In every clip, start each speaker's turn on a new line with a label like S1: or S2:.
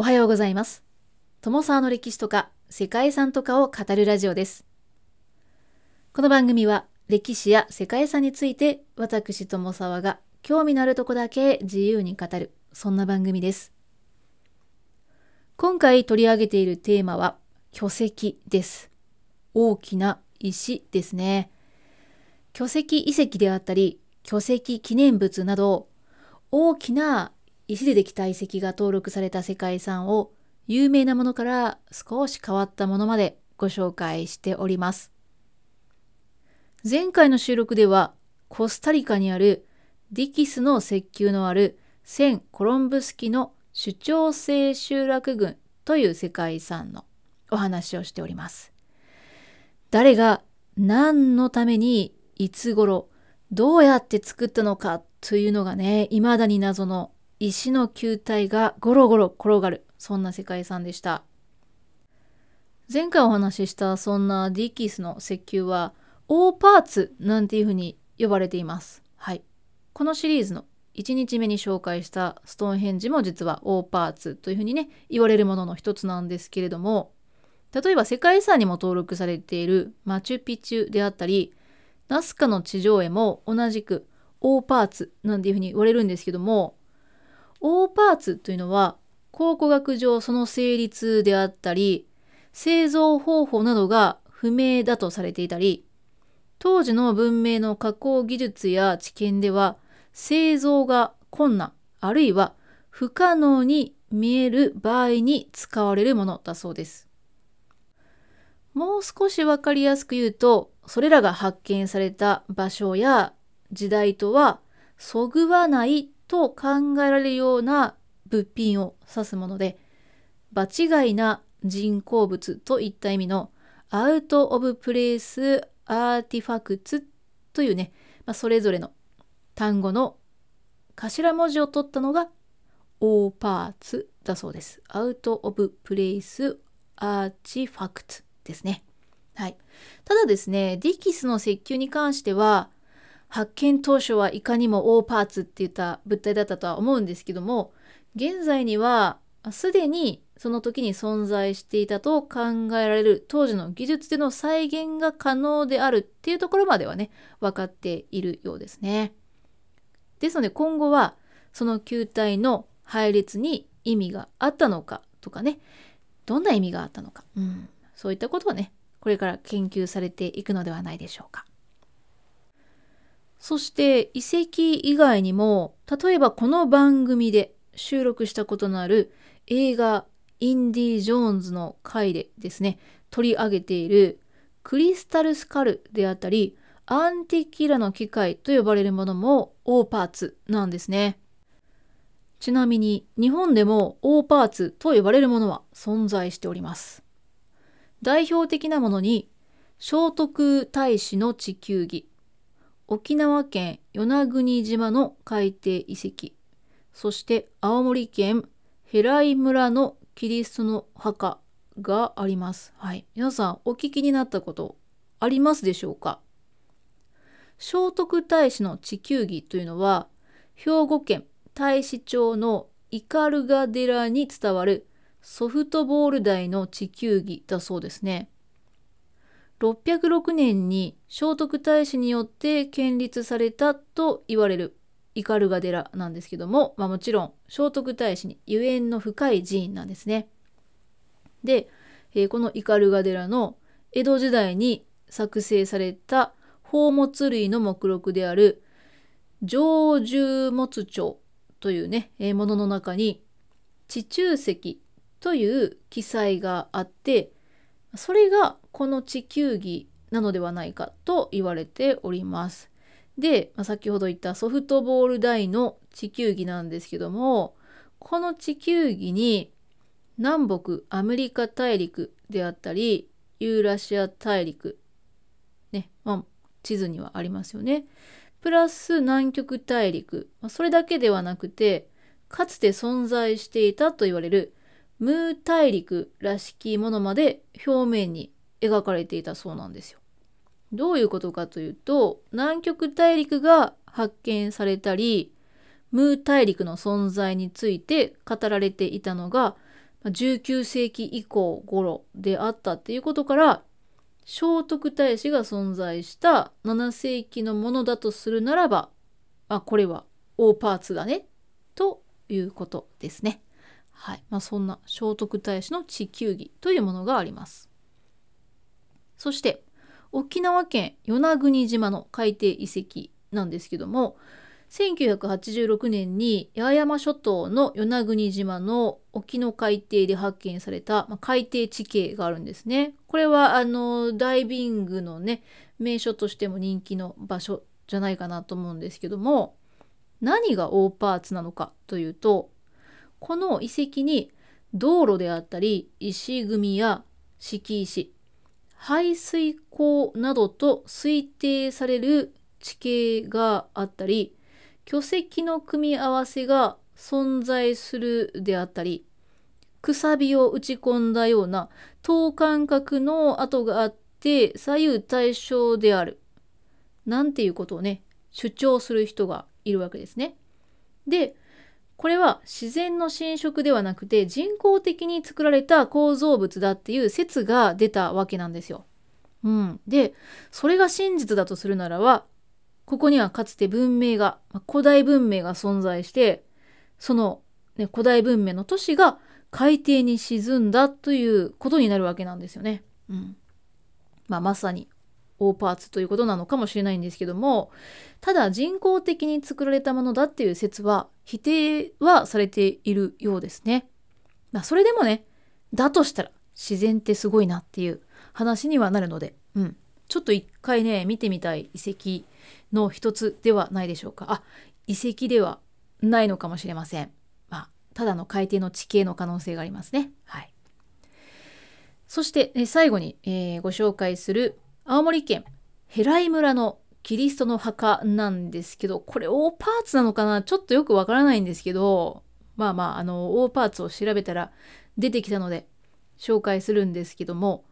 S1: おはようございます。友沢の歴史とか世界遺産とかを語るラジオです。この番組は歴史や世界遺産について私友沢が興味のあるとこだけ自由に語る、そんな番組です。今回取り上げているテーマは巨石です。大きな石ですね。巨石遺跡であったり、巨石記念物など、大きな石でできた遺跡が登録された世界遺産を有名なものから少し変わったものまでご紹介しております。前回の収録ではコスタリカにあるディキスの石球のあるセン・コロンブスキの主張性集落群という世界遺産のお話をしております。誰が何のためにいつ頃どうやって作ったのかというのがね、未だに謎の石の球体がゴロゴロ転がる、そんな世界遺産でした。前回お話ししたそんなディキスの石球は、オーパーツなんていうふうに呼ばれています。はい。このシリーズの1日目に紹介したストーンヘンジも実はオーパーツというふうにね、言われるものの一つなんですけれども、例えば世界遺産にも登録されているマチュピチュであったり、ナスカの地上絵も同じくオーパーツなんていうふうに言われるんですけども、オーパーツというのは考古学上その成立であったり、製造方法などが不明だとされていたり、当時の文明の加工技術や知見では製造が困難、あるいは不可能に見える場合に使われるものだそうです。もう少しわかりやすく言うと、それらが発見された場所や時代とはそぐわないと考えられるような物品を指すもので、場違いな人工物といった意味のアウト・オブ・プレイス・アーティファクツというね、まあ、それぞれの単語の頭文字を取ったのがオーパーツだそうです。アウト・オブ・プレイス・アーティファクツですね。はい。ただですね、ディキスの石球に関しては、発見当初はいかにもオーパーツって言った物体だったとは思うんですけども、現在にはすでにその時に存在していたと考えられる当時の技術での再現が可能であるっていうところまではね、分かっているようですね。ですので今後はその球体の配列に意味があったのかとかね、どんな意味があったのか、うん、そういったことはね、これから研究されていくのではないでしょうか。そして遺跡以外にも、例えばこの番組で収録したことのある映画インディ・ジョーンズの回でですね、取り上げているクリスタルスカルであったり、アンティキラの機械と呼ばれるものもオーパーツなんですね。ちなみに日本でもオーパーツと呼ばれるものは存在しております。代表的なものに聖徳太子の地球儀、沖縄県与那国島の海底遺跡、そして青森県平井村のキリストの墓があります。はい。皆さんお聞きになったことありますでしょうか？聖徳太子の地球儀というのは兵庫県太子町の斑鳩寺に伝わるソフトボール台の地球儀だそうですね。606年に聖徳太子によって建立されたと言われる斑鳩寺なんですけども、まあ、もちろん聖徳太子にゆえんの深い寺院なんですね。で、えー、この斑鳩寺の江戸時代に作成された宝物類の目録である上重物帳というね、えー、ものの中に地中石という記載があってそれがこの地球儀なのではないかと言われております。で、まあ、先ほど言ったソフトボール台の地球儀なんですけどもこの地球儀に南北アメリカ大陸であったりユーラシア大陸ね、まあ、地図にはありますよね。プラス南極大陸、まあ、それだけではなくてかつて存在していたと言われるムー大陸らしきものまで表面に描かれていたそうなんですよ。どういうことかというと南極大陸が発見されたりムー大陸の存在について語られていたのが19世紀以降頃であったっていうことから聖徳太子が存在した7世紀のものだとするならば、あ、これは大パーツだねということですね。はい。まあ、そんな聖徳太子の地球儀というものがあります。そして沖縄県与那国島の海底遺跡なんですけども1986年に八重山諸島の与那国島の沖の海底で発見された、まあ、海底地形があるんですね。これはあのダイビングのね名所としても人気の場所じゃないかなと思うんですけども何が大パーツなのかというとこの遺跡に道路であったり石組みや敷石排水溝などと推定される地形があったり巨石の組み合わせが存在するであったりくさびを打ち込んだような等間隔の跡があって左右対称であるなんていうことをね主張する人がいるわけですね。でこれは自然の侵食ではなくて人工的に作られた構造物だっていう説が出たわけなんですよ。うん、でそれが真実だとするならばここにはかつて文明が古代文明が存在してその、ね、古代文明の都市が海底に沈んだということになるわけなんですよね。うんまあ、まさに大パーツということなのかもしれないんですけどもただ人工的に作られたものだっていう説は否定はされているようですね。まあ、それでもねだとしたら自然ってすごいなっていう話にはなるので、うん、ちょっと一回ね見てみたい遺跡の一つではないでしょうか。あ遺跡ではないのかもしれません、まあ、ただの海底の地形の可能性がありますね。はい。そしてえ最後に、えー、ご紹介する青森県平井村のキリストの墓なんですけどこれ大パーツなのかなちょっとよくわからないんですけどまあまああの大パーツを調べたら出てきたので紹介するんですけども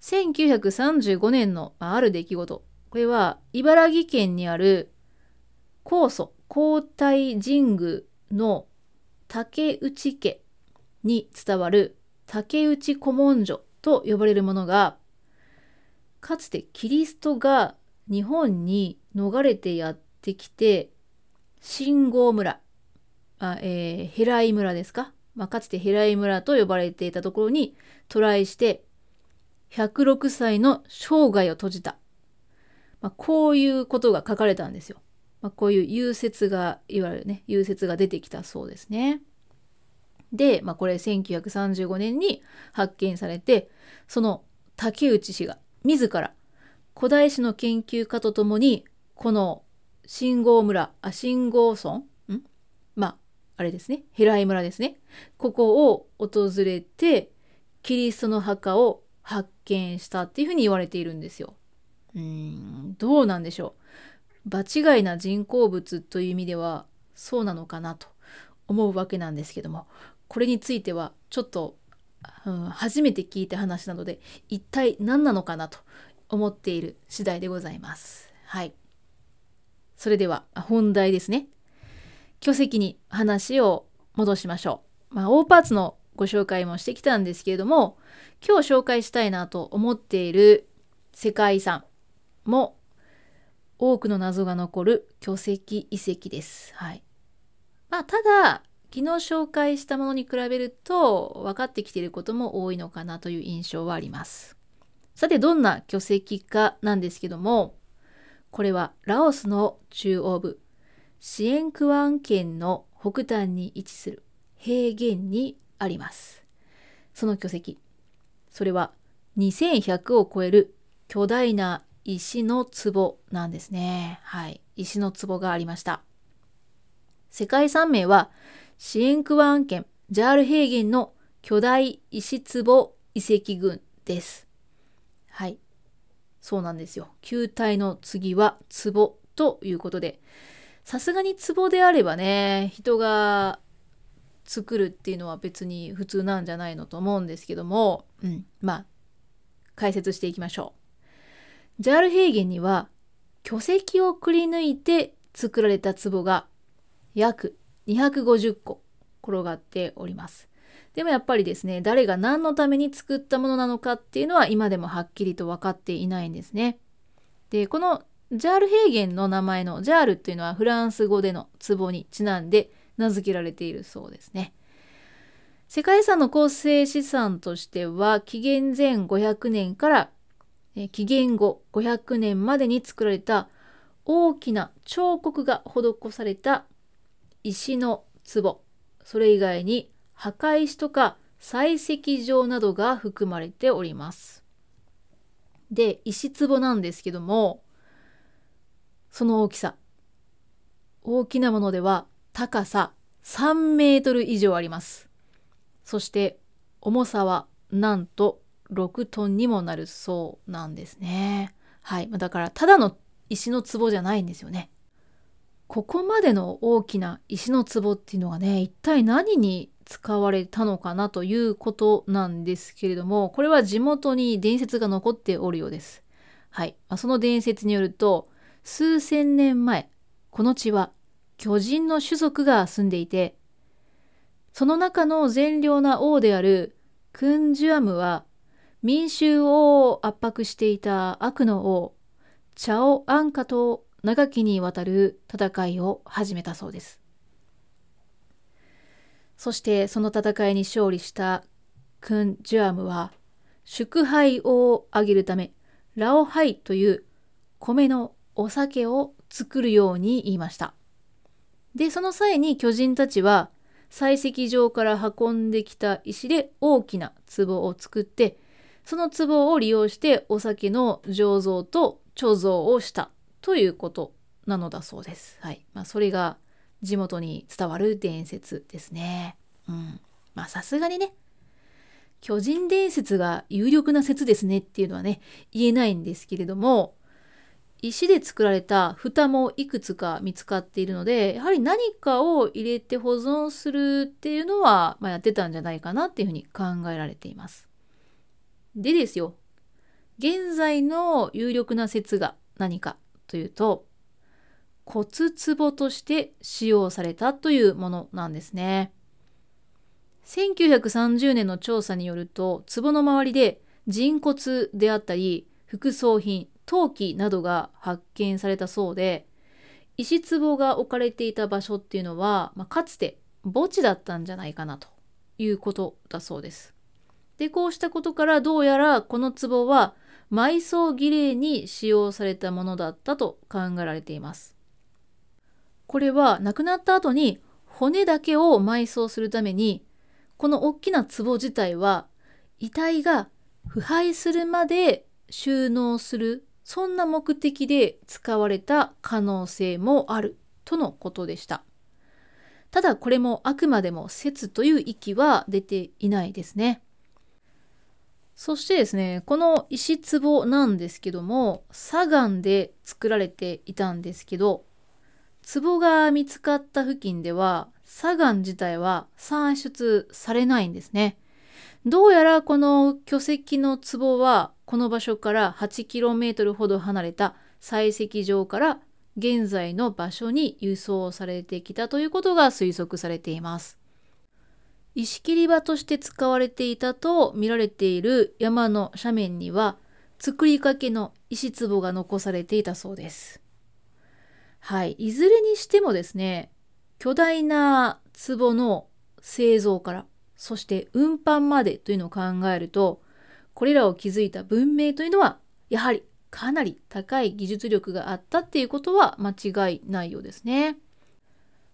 S1: 1935年のある出来事。これは茨城県にある高祖皇太神宮の竹内家に伝わる竹内古文書と呼ばれるものがかつてキリストが日本に逃れてやってきて信号村あ、えー、ヘライ村ですか、まあ、かつてヘライ村と呼ばれていたところに渡来して106歳の生涯を閉じた。まあ、こういうことが書かれたんですよ。まあ、こういう融雪が、いわゆるね、融雪が出てきたそうですね。で、まあ、これ1935年に発見されて、その竹内氏が自ら古代史の研究家とともに、この信号村、あ、信号村？ん？まあ、あれですね、平井村ですね。ここを訪れて、キリストの墓を発見したっていうふうに言われているんですよ。うんどうなんでしょう。場違いな人工物という意味ではそうなのかなと思うわけなんですけどもこれについてはちょっと、うん、初めて聞いた話なので一体何なのかなと思っている次第でございます。はい。それでは本題ですね。巨石に話を戻しましょう。まあ、大パーツのご紹介もしてきたんですけれども今日紹介したいなと思っている世界遺産も多くの謎が残る巨石遺跡です。はい。まあ、ただ昨日紹介したものに比べると分かってきていることも多いのかなという印象はあります。さてどんな巨石かなんですけどもこれはラオスの中央部シエンクワン県の北端に位置する平原にあります。その巨石、それは2100を超える巨大な石の壺なんですね。はい。石の壺がありました。世界遺産名はシエンクワン県ジャール平原の巨大石壺遺跡群です。はい。そうなんですよ。球体の次は壺ということで、さすがに壺であればね、人が作るっていうのは別に普通なんじゃないのと思うんですけども、うん、まあ解説していきましょう。ジャール平原には巨石をくり抜いて作られた壺が約250個転がっております。でもやっぱりですね誰が何のために作ったものなのかっていうのは今でもはっきりと分かっていないんですね。でこのジャール平原の名前のジャールっていうのはフランス語での壺にちなんで名付けられているそうですね。世界遺産の構成資産としては紀元前500年から紀元後500年までに作られた大きな彫刻が施された石の壺それ以外に墓石とか採石場などが含まれております。で石壺なんですけどもその大きさ大きなものでは高さ3メートル以上あります。そして重さはなんと6トンにもなるそうなんですね。はい。だからただの石の壺じゃないんですよね。ここまでの大きな石の壺っていうのがね、一体何に使われたのかなということなんですけれども、これは地元に伝説が残っておるようです。はい。ま、その伝説によると、数千年前、この地は巨人の種族が住んでいて、その中の善良な王であるクンジュアムは民衆を圧迫していた悪の王、チャオ・アンカと長きにわたる戦いを始めたそうです。そしてその戦いに勝利したクン・ジュアムは祝杯をあげるためラオハイという米のお酒を作るように言いました。で、その際に巨人たちは採石場から運んできた石で大きな壺を作って、その壺を利用してお酒の醸造と貯蔵をしたということなのだそうです。はい。まあ、それが地元に伝わる伝説ですね。うん。まあ、さすがにね、巨人伝説が有力な説ですねっていうのはね、言えないんですけれども、石で作られた蓋もいくつか見つかっているのでやはり何かを入れて保存するっていうのは、まあ、やってたんじゃないかなっていうふうに考えられています。でですよ現在の有力な説が何かというと骨壺として使用されたというものなんですね。1930年の調査によると壺の周りで人骨であったり副葬品陶器などが発見されたそうで石壺が置かれていた場所っていうのは、まあ、かつて墓地だったんじゃないかなということだそうです。でこうしたことからどうやらこの壺は埋葬儀礼に使用されたものだったと考えられています。これは亡くなった後に骨だけを埋葬するためにこの大きな壺自体は遺体が腐敗するまで収納するそんな目的で使われた可能性もあるとのことでした。ただこれもあくまでも説という域は出ていないですね。そしてですね、この石壺なんですけども、砂岩で作られていたんですけど、壺が見つかった付近では砂岩自体は産出されないんですね。どうやらこの巨石の壺はこの場所から 8km ほど離れた採石場から現在の場所に輸送されてきたということが推測されています。石切り場として使われていたと見られている山の斜面には作りかけの石壺が残されていたそうです。はい。いずれにしてもですね、巨大な壺の製造からそして運搬までというのを考えるとこれらを築いた文明というのはやはりかなり高い技術力があったっていうことは間違いないようですね。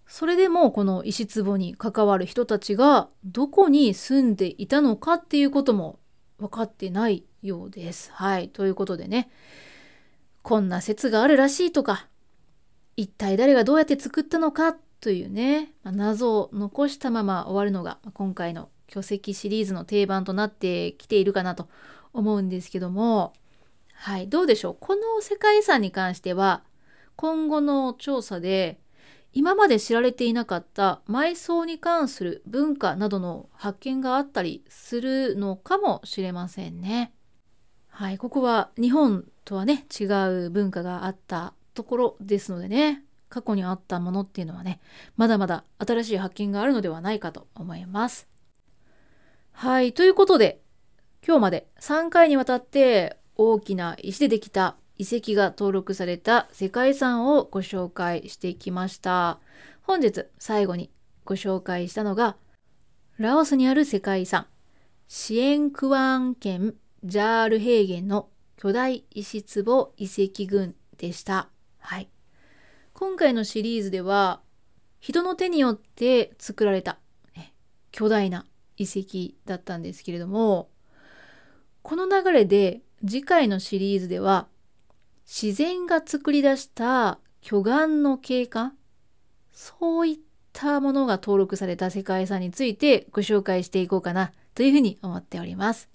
S1: それでもこの石壺に関わる人たちがどこに住んでいたのかっていうことも分かってないようです。はい。ということでね、こんな説があるらしいとか、一体誰がどうやって作ったのかというね、ま、謎を残したまま終わるのが今回の巨石シリーズの定番となってきているかなと思うんですけども、はい、どうでしょう。この世界遺産に関しては、今後の調査で今まで知られていなかった埋葬に関する文化などの発見があったりするのかもしれませんね。はい、ここは日本とはね違う文化があったところですのでね過去にあったものっていうのはねまだまだ新しい発見があるのではないかと思いますはい、ということで、今日まで3回にわたって大きな石でできた遺跡が登録された世界遺産をご紹介してきました。本日最後にご紹介したのが、ラオスにある世界遺産、シエンクワン県ジャール平原の巨大石壺遺跡群でした。はい。今回のシリーズでは、人の手によって作られた、ね、巨大な遺跡だったんですけれども、この流れで次回のシリーズでは、自然が作り出した巨岩の景観、そういったものが登録された世界遺産についてご紹介していこうかなというふうに思っております。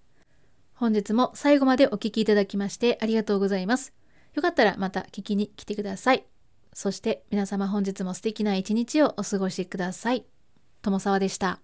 S1: 本日も最後までお聴きいただきましてありがとうございます。よかったらまた聞きに来てください。そして皆様本日も素敵な一日をお過ごしください。友沢でした。